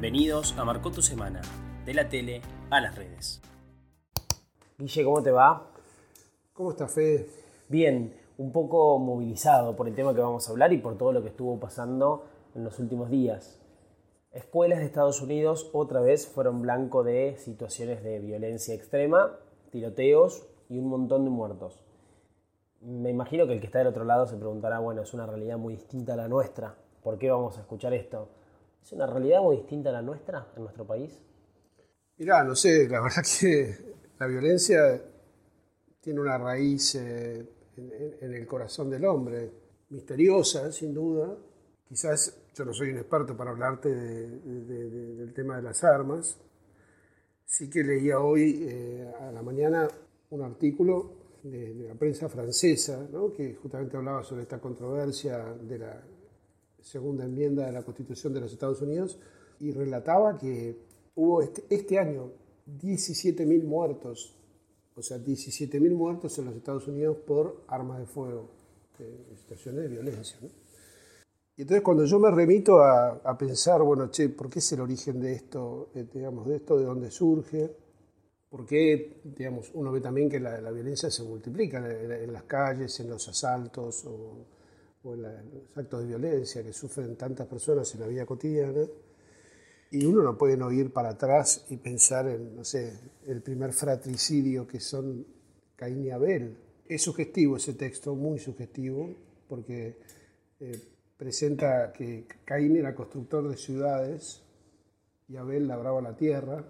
Bienvenidos a Marcó tu Semana, de la tele a las redes. Guille, ¿cómo te va? ¿Cómo está Fede? Bien, un poco movilizado por el tema que vamos a hablar y por todo lo que estuvo pasando en los últimos días. Escuelas de Estados Unidos otra vez fueron blanco de situaciones de violencia extrema, tiroteos y un montón de muertos. Me imagino que el que está del otro lado se preguntará, bueno, es una realidad muy distinta a la nuestra. ¿Por qué vamos a escuchar esto? ¿Es una realidad muy distinta a la nuestra en nuestro país? Mirá, no sé, la verdad que la violencia tiene una raíz eh, en, el corazón del hombre, misteriosa, sin duda. Quizás yo no soy un experto para hablarte de- de- de- del tema de las armas. Sí que leía hoy eh, a la mañana un artículo de, de la prensa francesa, ¿no? que justamente hablaba sobre esta controversia de la segunda enmienda de la Constitución de los Estados Unidos y relataba que hubo este, este año 17.000 muertos, o sea, 17.000 muertos en los Estados Unidos por armas de fuego, eh, situaciones de violencia. ¿no? Y entonces cuando yo me remito a, a pensar, bueno, che, ¿por qué es el origen de esto, eh, digamos, de esto, de dónde surge? ¿Por qué, digamos, uno ve también que la, la violencia se multiplica en, en las calles, en los asaltos o, o en, la- los actos de violencia que sufren tantas personas en la vida cotidiana? Y uno no puede no ir para atrás y pensar en, no sé, el primer fratricidio que son Caín y Abel. Es sugestivo ese texto, muy sugestivo, porque eh, presenta que Caín era constructor de ciudades y Abel labraba la tierra.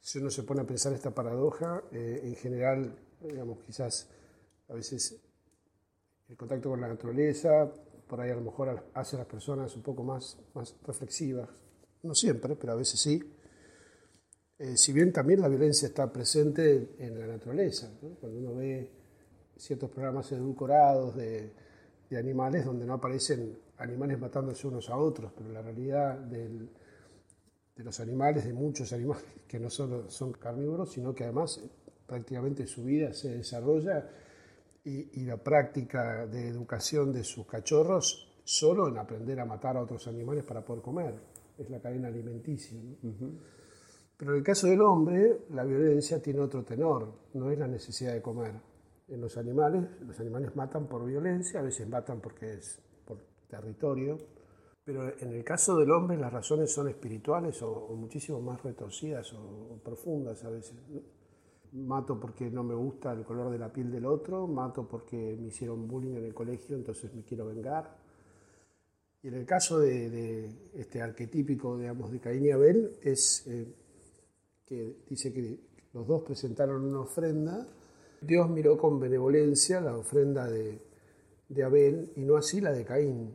Si uno se pone a pensar esta paradoja, eh, en general, digamos, quizás a veces el contacto con la naturaleza, por ahí a lo mejor hace a las personas un poco más, más reflexivas. No siempre, pero a veces sí. Eh, si bien también la violencia está presente en la naturaleza, cuando uno ve ciertos programas edulcorados de, de animales donde no aparecen animales matándose unos a otros, pero la realidad de los animales, de muchos animales que no solo son carnívoros, sino que además prácticamente su vida se desarrolla y, y la práctica de educación de sus cachorros solo en aprender a matar a otros animales para poder comer. Es la cadena alimenticia. ¿no? Pero en el caso del hombre, la violencia tiene otro tenor, no es la necesidad de comer. En los animales, los animales matan por violencia, a veces matan porque es por territorio, pero en el caso del hombre las razones son espirituales o, o muchísimo más retorcidas o, o profundas a veces. ¿no? Mato porque no me gusta el color de la piel del otro, mato porque me hicieron bullying en el colegio, entonces me quiero vengar. Y en el caso de, este arquetípico, digamos, de Caín y Abel, es eh, que dice que los dos presentaron una ofrenda. Dios miró con benevolencia la ofrenda de, Abel y no así la de Caín.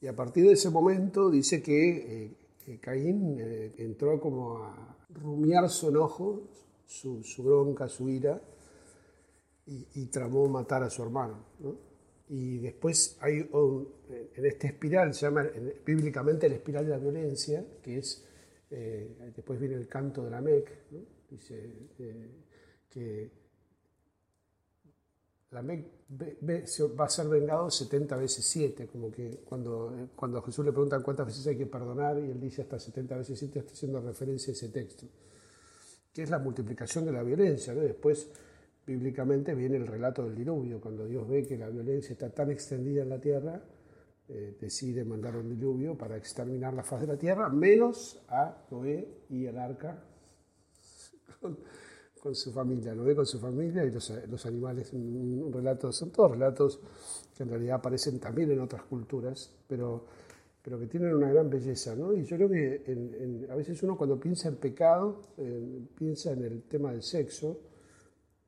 Y a partir de ese momento dice que, eh, Caín eh, entró como a rumiar su enojo, su, bronca, su ira, y, tramó matar a su hermano. ¿no? Y después hay en esta espiral, se llama en- bíblicamente la espiral de la violencia, que es, eh, después viene el canto de la Mec, dice eh, que la Mec va a ser vengado 70 veces 7, como que cuando, eh, cuando a Jesús le preguntan cuántas veces hay que perdonar y él dice hasta 70 veces 7, está haciendo referencia a ese texto, que es la multiplicación de la violencia. ¿no? Después, bíblicamente, viene el relato del diluvio, cuando Dios ve que la violencia está tan extendida en la tierra, eh, decide mandar un diluvio para exterminar la faz de la tierra, menos a Noé y el arca con, su familia, Noé con su familia y los, los animales. Relato, son todos relatos que en realidad aparecen también en otras culturas, pero, pero que tienen una gran belleza. ¿no? Y yo creo que en- en- a veces uno cuando piensa en pecado, eh, piensa en el tema del sexo,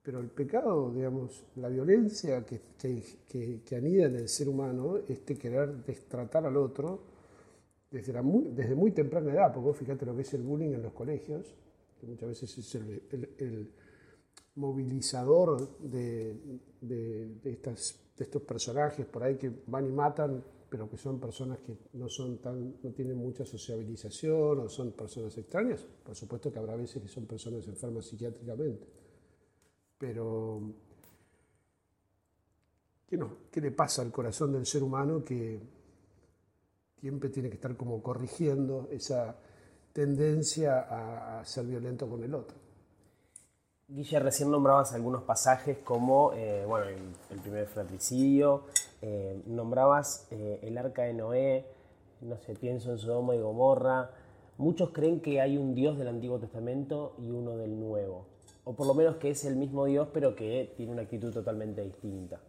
Pero el pecado, digamos, la violencia que, que, anida en el ser humano, este querer destratar al otro desde, muy, desde muy temprana edad, porque fíjate lo que es el bullying en los colegios, que muchas veces es el, movilizador de, de, estas, de estos personajes por ahí que van y matan pero que son personas que no, son tan, no tienen mucha sociabilización o son personas extrañas. Por supuesto que habrá veces que son personas enfermas psiquiátricamente. Pero, ¿qué, no? ¿qué le pasa al corazón del ser humano que siempre tiene que estar como corrigiendo esa tendencia a ser violento con el otro? Guille, recién nombrabas algunos pasajes como eh, bueno, el, primer fratricidio, eh, nombrabas eh, el arca de Noé, no sé, pienso en Sodoma y Gomorra. Muchos creen que hay un Dios del Antiguo Testamento y uno del Nuevo, o por lo menos que es el mismo Dios pero que tiene una actitud totalmente distinta.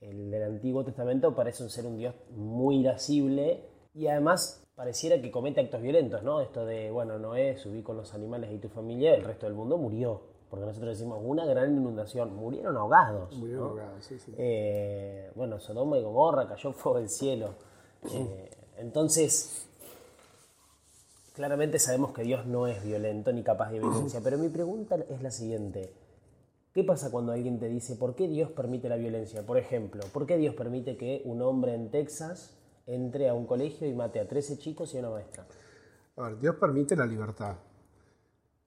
El del Antiguo Testamento parece ser un Dios muy irascible y además pareciera que comete actos violentos, ¿no? Esto de, bueno, Noé subí con los animales y tu familia, el resto del mundo murió porque nosotros decimos una gran inundación, murieron ahogados. Murieron ahogados, sí, sí. Eh, bueno, Sodoma y Gomorra cayó fuego del cielo. Eh, entonces, claramente sabemos que Dios no es violento ni capaz de violencia, pero mi pregunta es la siguiente. ¿Qué pasa cuando alguien te dice por qué Dios permite la violencia? Por ejemplo, ¿por qué Dios permite que un hombre en Texas entre a un colegio y mate a 13 chicos y a una maestra? A ver, Dios permite la libertad.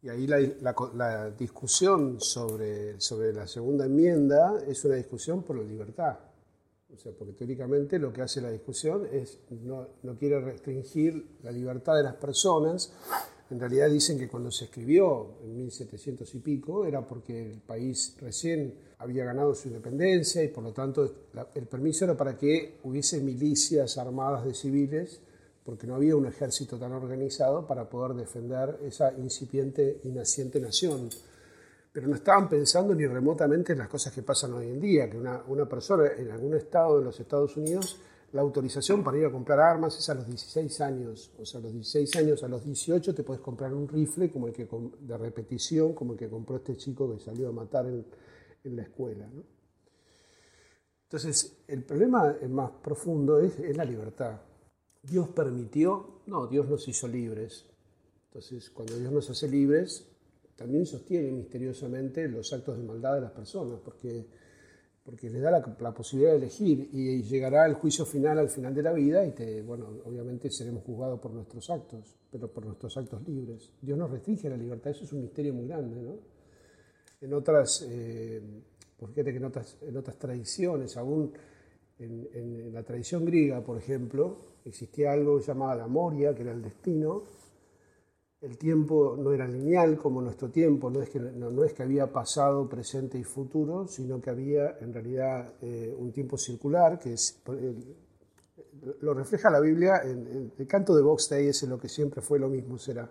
Y ahí la, discusión sobre, sobre la segunda enmienda es una discusión por la libertad. O sea, porque teóricamente lo que hace la discusión es no, no quiere restringir la libertad de las personas. En realidad dicen que cuando se escribió en 1700 y pico era porque el país recién había ganado su independencia y por lo tanto el permiso era para que hubiese milicias armadas de civiles porque no había un ejército tan organizado para poder defender esa incipiente y naciente nación. Pero no estaban pensando ni remotamente en las cosas que pasan hoy en día, que una, una persona en algún estado de los Estados Unidos, la autorización para ir a comprar armas es a los 16 años. O sea, a los 16 años, a los 18 te puedes comprar un rifle como el que, de repetición, como el que compró este chico que salió a matar en, en la escuela. Entonces, el problema más profundo es, es la libertad. Dios permitió, no, Dios nos hizo libres. Entonces, cuando Dios nos hace libres, también sostiene misteriosamente los actos de maldad de las personas, porque, porque les da la, posibilidad de elegir y, llegará el juicio final al final de la vida y bueno, obviamente seremos juzgados por nuestros actos, pero por nuestros actos libres. Dios nos restringe la libertad, eso es un misterio muy grande, ¿no? En otras, eh, fíjate que en otras tradiciones, aún en, la tradición griega, por ejemplo, existía algo que se llamaba la moria, que era el destino. El tiempo no era lineal como nuestro tiempo, no es que, no, es que había pasado, presente y futuro, sino que había en realidad eh, un tiempo circular, que es, lo refleja la Biblia, en, el canto de Box Day es lo que siempre fue lo mismo será,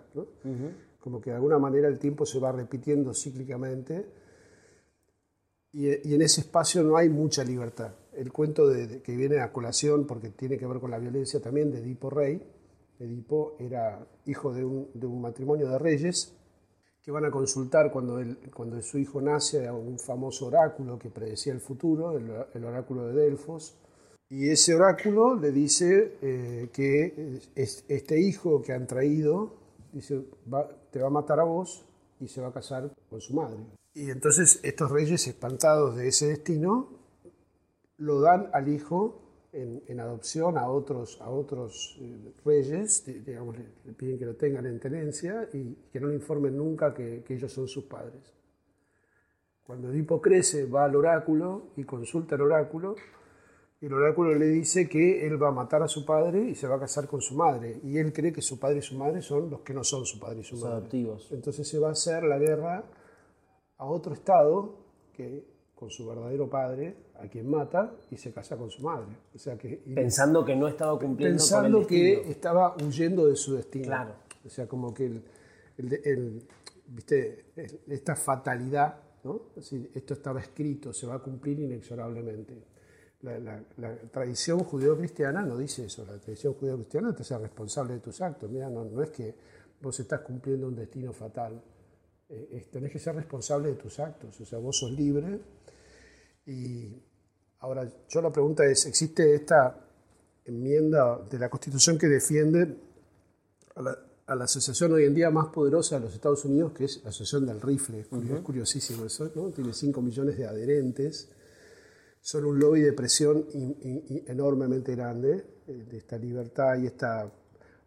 como que de alguna manera el tiempo se va repitiendo cíclicamente y, en ese espacio no hay mucha libertad. El cuento que viene a colación, porque tiene que ver con la violencia también, de Edipo Rey. Edipo era hijo de un, matrimonio de reyes que van a consultar cuando, su hijo nace a un famoso oráculo que predecía el futuro, el, oráculo de Delfos. Y ese oráculo le dice eh, que este hijo que han traído te va a matar a vos y se va a casar con su madre. Y entonces estos reyes, espantados de ese destino, lo dan al hijo en, adopción a otros, a otros eh, reyes, digamos, le, piden que lo tengan en tenencia y que no le informen nunca que, ellos son sus padres. Cuando Edipo crece, va al oráculo y consulta el oráculo, y el oráculo le dice que él va a matar a su padre y se va a casar con su madre. Y él cree que su padre y su madre son los que no son su padre y su madre. Adoptivos. Entonces se va a hacer la guerra a otro estado que con su verdadero padre, a quien mata y se casa con su madre. O sea que, pensando que no estaba cumpliendo pensando con el que estaba huyendo de su destino. Claro. O sea, como que el, ¿viste? esta fatalidad, ¿no? esto estaba escrito, se va a cumplir inexorablemente. La, tradición judeo-cristiana no dice eso, la tradición judeo-cristiana te hace responsable de tus actos. Mira, no, no es que vos estás cumpliendo un destino fatal, eh, tenés que ser responsable de tus actos, o sea, vos sos libre. Y ahora, yo la pregunta es, ¿existe esta enmienda de la Constitución que defiende a la, a la asociación hoy en día más poderosa de los Estados Unidos, que es la Asociación del Rifle? Es curiosísimo eso, ¿no? Tiene 5 millones de adherentes, son un lobby de presión enormemente grande eh, de esta libertad y esta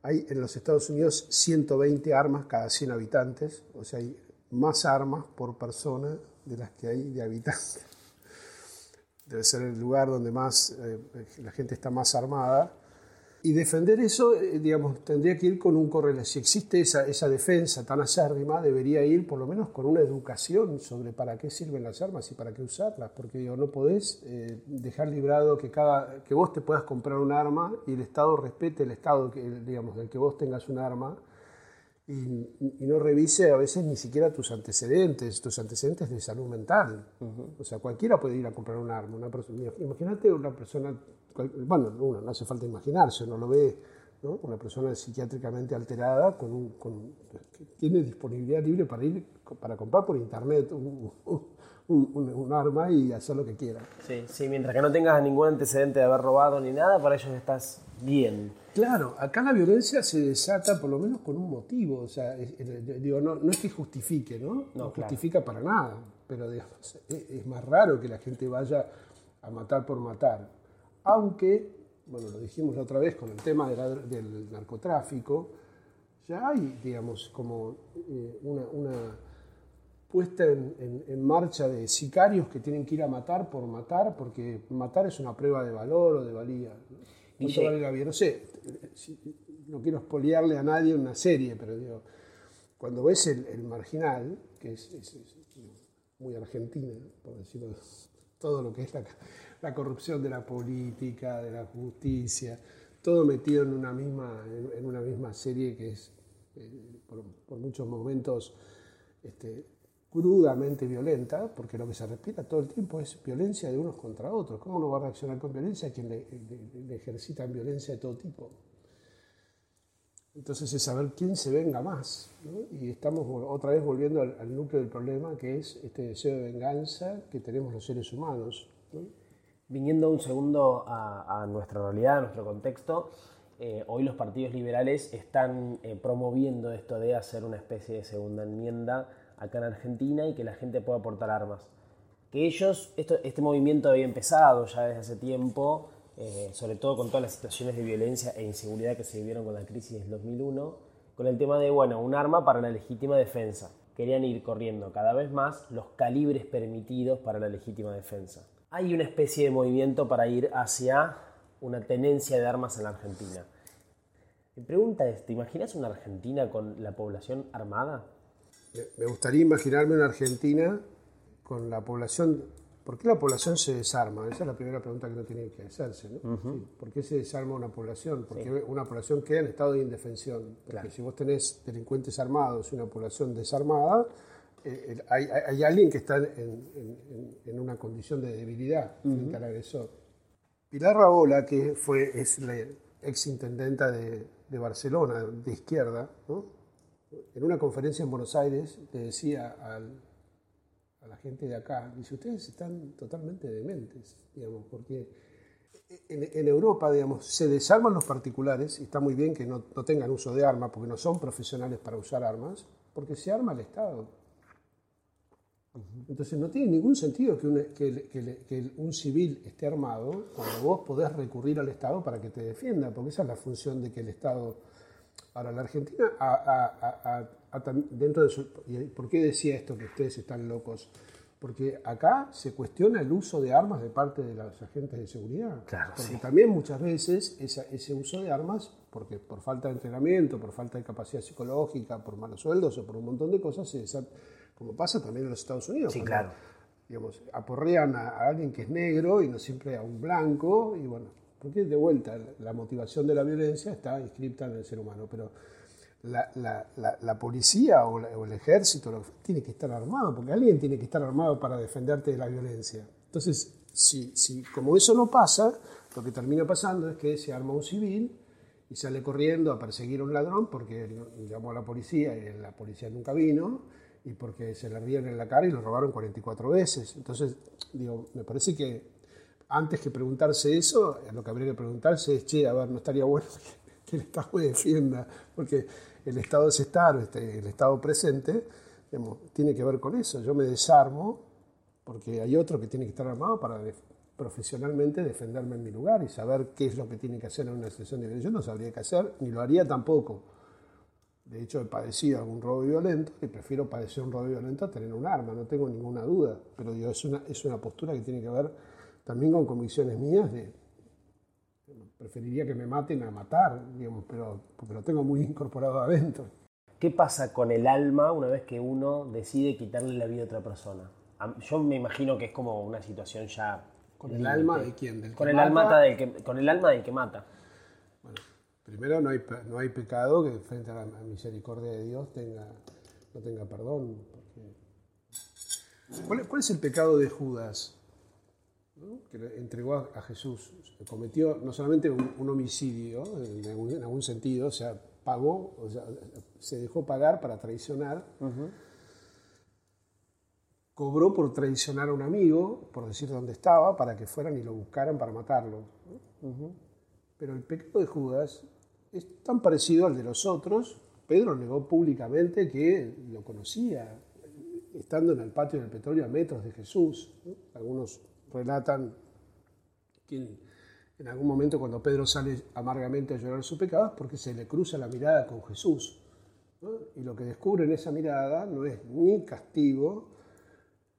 hay en los Estados Unidos 120 armas cada 100 habitantes, o sea, hay más armas por persona de las que hay de habitantes. Debe ser el lugar donde más eh, la gente está más armada. Y defender eso, eh, digamos, tendría que ir con un correlato. Si existe esa, esa defensa tan acérrima, debería ir por lo menos con una educación sobre para qué sirven las armas y para qué usarlas. Porque digo, no podés eh, dejar librado que, cada, que vos te puedas comprar un arma y el Estado respete el Estado que, digamos, del que vos tengas un arma y, no revise a veces ni siquiera tus antecedentes, tus antecedentes de salud mental. O sea, cualquiera puede ir a comprar un arma. Una imagínate una persona, bueno, no hace falta imaginarse, uno lo ve, ¿no? una persona psiquiátricamente alterada con un, con, que tiene disponibilidad libre para ir para comprar por internet un, un, arma y hacer lo que quiera. Sí, sí, mientras que no tengas ningún antecedente de haber robado ni nada, para ellos estás bien. Claro, acá la violencia se desata por lo menos con un motivo, o sea, digo, no, no, es que justifique, ¿no? No, justifica para nada, pero digamos, es, más raro que la gente vaya a matar por matar. Aunque, bueno, lo dijimos la otra vez con el tema del narcotráfico, ya hay, digamos, como eh, una, una puesta en, en, marcha de sicarios que tienen que ir a matar por matar, porque matar es una prueba de valor o de valía. No sé, no quiero espoliarle a nadie una serie, pero digo, cuando ves el, marginal, que es, muy argentina, por decirlo, todo lo que es la, corrupción de la política, de la justicia, todo metido en una misma, en, una misma serie que es, eh, por, muchos momentos, este, crudamente violenta, porque lo que se respira todo el tiempo es violencia de unos contra otros. ¿Cómo no va a reaccionar con violencia a quien le, le, ejercitan violencia de todo tipo? Entonces es saber quién se venga más. Y estamos otra vez volviendo al, núcleo del problema, que es este deseo de venganza que tenemos los seres humanos. Viniendo un segundo a, nuestra realidad, a nuestro contexto, eh, hoy los partidos liberales están eh, promoviendo esto de hacer una especie de segunda enmienda acá en Argentina y que la gente pueda portar armas. Que ellos, este movimiento había empezado ya desde hace tiempo, eh, sobre todo con todas las situaciones de violencia e inseguridad que se vivieron con la crisis del 2001, con el tema de, bueno, un arma para la legítima defensa. Querían ir corriendo cada vez más los calibres permitidos para la legítima defensa. Hay una especie de movimiento para ir hacia una tenencia de armas en la Argentina. Mi pregunta es, ¿te imaginas una Argentina con la población armada? Me gustaría imaginarme una Argentina con la población. ¿Por qué la población se desarma? Esa es la primera pregunta que uno tiene que hacerse. ¿no? ¿Por qué se desarma una población? Porque una población queda en estado de indefensión. Porque si vos tenés delincuentes armados y una población desarmada, eh, hay, alguien que está en, una condición de debilidad frente al agresor. Pilar Raola, que fue, es la ex intendenta de, de Barcelona, de izquierda, ¿no? En una conferencia en Buenos Aires le decía a la gente de acá, dice, ustedes están totalmente dementes, digamos, porque en, Europa, digamos, se desarman los particulares, y está muy bien que no, tengan uso de armas, porque no son profesionales para usar armas, porque se arma el Estado. Entonces no tiene ningún sentido que, que, un civil esté armado cuando vos podés recurrir al Estado para que te defienda, porque esa es la función de que el Estado Ahora, la Argentina, dentro de su... ¿Por qué decía esto que ustedes están locos? Porque acá se cuestiona el uso de armas de parte de los agentes de seguridad. Claro, porque también muchas veces ese uso de armas, porque por falta de entrenamiento, por falta de capacidad psicológica, por malos sueldos o por un montón de cosas, se como pasa también en los Estados Unidos. Sí, claro. Digamos, aporrean a, a alguien que es negro y no siempre a un blanco, y bueno, porque de vuelta la motivación de la violencia está inscripta en el ser humano, pero la, policía o, el ejército tiene que estar armado, porque alguien tiene que estar armado para defenderte de la violencia. Entonces, si, si como eso no pasa, lo que termina pasando es que se arma un civil y sale corriendo a perseguir a un ladrón porque llamó a la policía y la policía nunca vino y porque se le rían en la cara y lo robaron 44 veces. Entonces, digo, me parece que antes que preguntarse eso, lo que habría que preguntarse es, che, a ver, no estaría bueno que, el Estado me defienda, porque el Estado es estar, este, el Estado presente, tiene que ver con eso. Yo me desarmo porque hay otro que tiene que estar armado para profesionalmente defenderme en mi lugar y saber qué es lo que tiene que hacer en una sesión de violencia. Yo no sabría qué hacer, ni lo haría tampoco. De hecho, he padecido algún robo violento y prefiero padecer un robo violento a tener un arma, no tengo ninguna duda. Pero digo, es, una, es una postura que tiene que ver también con convicciones mías de, preferiría que me maten a matar, digamos, pero porque lo tengo muy incorporado adentro. ¿Qué pasa con el alma una vez que uno decide quitarle la vida a otra persona? Yo me imagino que es como una situación ya... ¿Con el alma de quién? con, el alma del que, con el alma del que mata. Primero, no hay, no hay pecado que frente a la misericordia de Dios tenga, no tenga perdón. ¿Cuál, es el pecado de Judas? Que entregó a, Jesús. Cometió no solamente un, homicidio, en algún, sentido, o sea, pagó, o sea, se dejó pagar para traicionar. Cobró por traicionar a un amigo, por decir dónde estaba, para que fueran y lo buscaran para matarlo. Pero el pecado de Judas es tan parecido al de los otros. Pedro negó públicamente que lo conocía, estando en el patio del petróleo a metros de Jesús. Algunos relatan que en algún momento cuando Pedro sale amargamente a llorar su pecado es porque se le cruza la mirada con Jesús. Y lo que descubre en esa mirada no es ni castigo,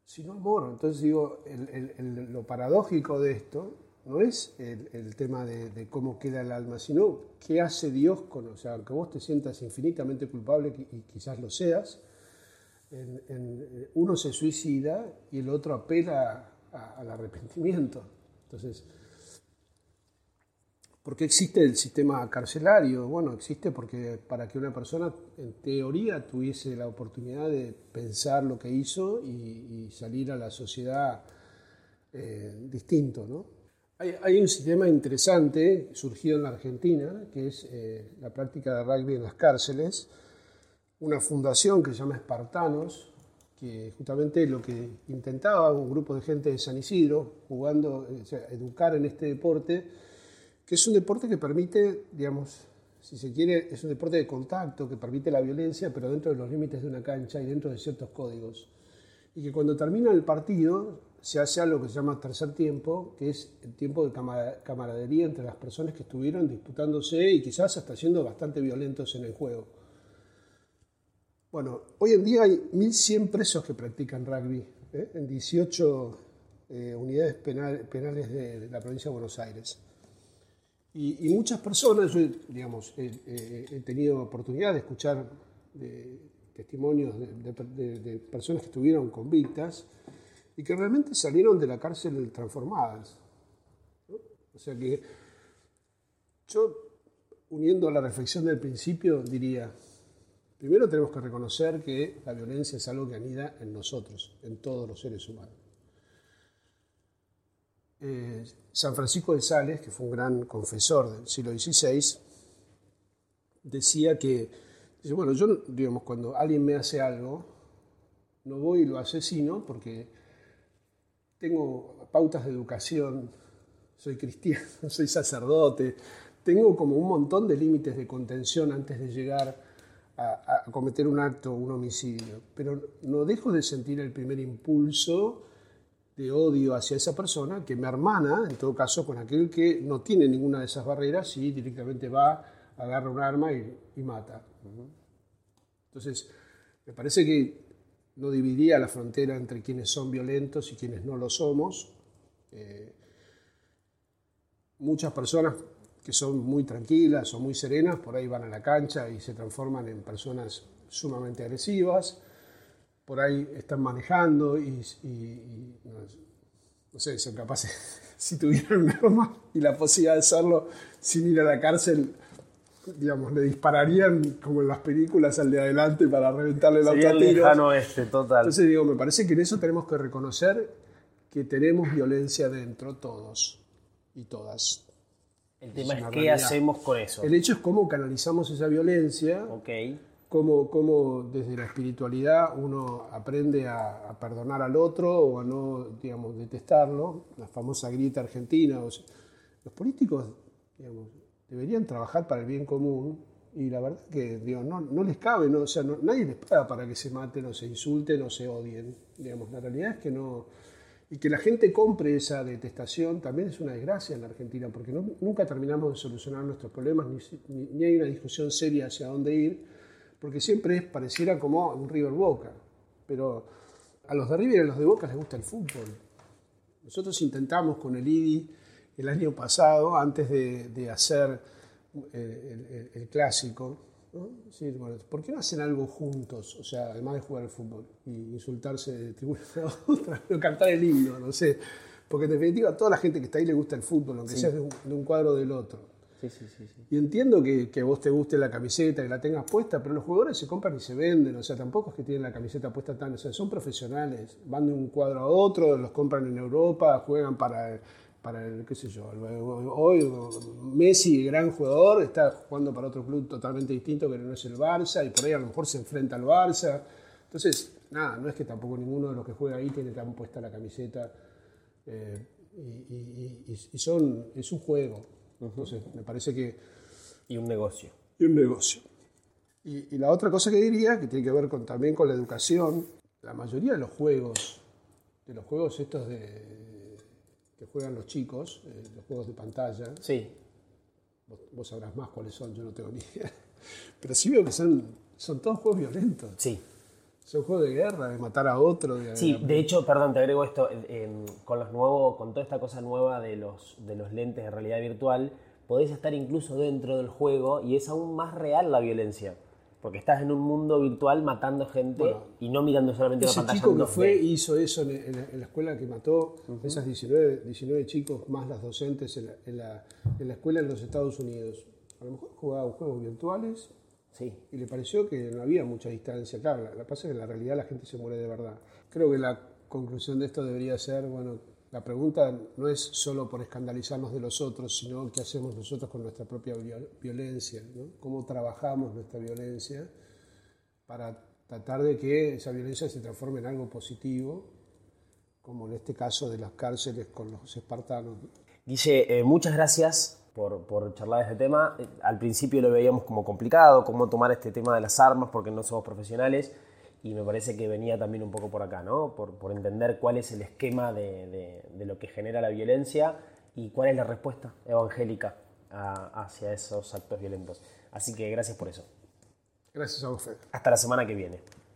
sino amor. Entonces digo, lo paradójico de esto no es el, tema de, cómo queda el alma, sino qué hace Dios con, o sea, aunque vos te sientas infinitamente culpable y quizás lo seas, uno se suicida y el otro apela al arrepentimiento. Entonces, ¿por qué existe el sistema carcelario? Bueno, existe porque para que una persona en teoría tuviese la oportunidad de pensar lo que hizo y, salir a la sociedad eh, distinto, ¿no? Hay, un sistema interesante surgido en la Argentina, que es eh, la práctica de rugby en las cárceles, una fundación que se llama Espartanos, que justamente lo que intentaba un grupo de gente de San Isidro, jugando, eh, educar en este deporte, que es un deporte que permite, digamos, si se quiere, es un deporte de contacto que permite la violencia, pero dentro de los límites de una cancha y dentro de ciertos códigos. Y que cuando termina el partido, se hace algo que se llama tercer tiempo, que es el tiempo de camaradería entre las personas que estuvieron disputándose y quizás hasta siendo bastante violentos en el juego. Bueno, hoy en día hay 1.100 presos que practican rugby ¿eh? en 18 eh, unidades penales de, la provincia de Buenos Aires. Y, muchas personas, yo digamos, he tenido oportunidad de escuchar testimonios de, de personas que estuvieron convictas, y que realmente salieron de la cárcel transformadas. O sea que yo, uniendo la reflexión del principio, diría, primero tenemos que reconocer que la violencia es algo que anida en nosotros, en todos los seres humanos. Eh, San Francisco de Sales, que fue un gran confesor del siglo XVI, decía que, bueno, yo, digamos, cuando alguien me hace algo, no voy y lo asesino porque tengo pautas de educación, soy cristiano, soy sacerdote, tengo como un montón de límites de contención antes de llegar a, cometer un acto, un homicidio, pero no dejo de sentir el primer impulso de odio hacia esa persona que me hermana, en todo caso, con aquel que no tiene ninguna de esas barreras y directamente va, agarra un arma y, mata. Entonces, me parece que no dividía la frontera entre quienes son violentos y quienes no lo somos. Eh, muchas personas que son muy tranquilas o muy serenas, por ahí van a la cancha y se transforman en personas sumamente agresivas, por ahí están manejando y, no, sé, son capaces, si tuvieran un arma y la posibilidad de hacerlo sin ir a la cárcel, digamos, le dispararían como en las películas al de adelante para reventarle la auto lejano este, total. Entonces digo, me parece que en eso tenemos que reconocer que tenemos violencia dentro todos y todas. El tema es, qué hacemos con eso. El hecho es cómo canalizamos esa violencia, okay. cómo, cómo desde la espiritualidad uno aprende a, a, perdonar al otro o a no, digamos, detestarlo, la famosa grita argentina. O sea, los políticos, digamos, deberían trabajar para el bien común y la verdad que digo, no, no les cabe, no, o sea, no, nadie les paga para que se maten o se insulten o se odien. Digamos, la realidad es que no... Y que la gente compre esa detestación también es una desgracia en la Argentina, porque nunca terminamos de solucionar nuestros problemas, ni, hay una discusión seria hacia dónde ir, porque siempre es, pareciera como un River Boca. Pero a los de River y a los de Boca les gusta el fútbol. Nosotros intentamos con el IDI el año pasado, antes de, hacer el, el clásico, ¿no? Sí, bueno, ¿por qué no hacen algo juntos? O sea, además de jugar al fútbol y insultarse de tribuna a otra, o cantar el himno, no sé. Porque en definitiva a toda la gente que está ahí le gusta el fútbol, aunque sí. sea de un, de un, cuadro o del otro. Sí, sí, sí, sí. Y entiendo que, que, a vos te guste la camiseta, que la tengas puesta, pero los jugadores se compran y se venden, o sea, tampoco es que tienen la camiseta puesta tan, o sea, son profesionales, van de un cuadro a otro, los compran en Europa, juegan para para el, qué sé yo, hoy Messi, gran jugador, está jugando para otro club totalmente distinto que no es el Barça y por ahí a lo mejor se enfrenta al Barça. Entonces, nada, no es que tampoco ninguno de los que juega ahí tiene tan puesta la camiseta eh, y, y, y, son, es un juego. Entonces, me parece que... Y un negocio. Y un negocio. Y, la otra cosa que diría, que tiene que ver con, también con la educación, la mayoría de los juegos, de los juegos estos de que juegan los chicos, eh, los juegos de pantalla. Sí. Vos, vos, sabrás más cuáles son, yo no tengo ni idea. Pero sí veo que son, son todos juegos violentos. Sí. Son juegos de guerra, de matar a otro. De, sí, de hecho, perdón, te agrego esto, eh, con los nuevos, con toda esta cosa nueva de los, de los lentes de realidad virtual, podés estar incluso dentro del juego y es aún más real la violencia. Porque estás en un mundo virtual matando gente bueno, y no mirando solamente ese la pantalla. chico que fue hizo eso en, en, en, la escuela que mató, uh -huh. esas 19, 19 chicos más las docentes en la, en, la, la escuela en los Estados Unidos. A lo mejor jugaba juegos virtuales sí. y le pareció que no había mucha distancia. Claro, la, la pasa es que en la realidad la gente se muere de verdad. Creo que la conclusión de esto debería ser, bueno, la pregunta no es solo por escandalizarnos de los otros, sino qué hacemos nosotros con nuestra propia violencia, ¿no? cómo trabajamos nuestra violencia para tratar de que esa violencia se transforme en algo positivo, como en este caso de las cárceles con los espartanos. Guille, eh, muchas gracias por, por, charlar este tema. Al principio lo veíamos como complicado, cómo tomar este tema de las armas, porque no somos profesionales y me parece que venía también un poco por acá, ¿no? por, por entender cuál es el esquema de, de, de, lo que genera la violencia y cuál es la respuesta evangélica a, hacia esos actos violentos. Así que gracias por eso. Gracias a usted. Hasta la semana que viene.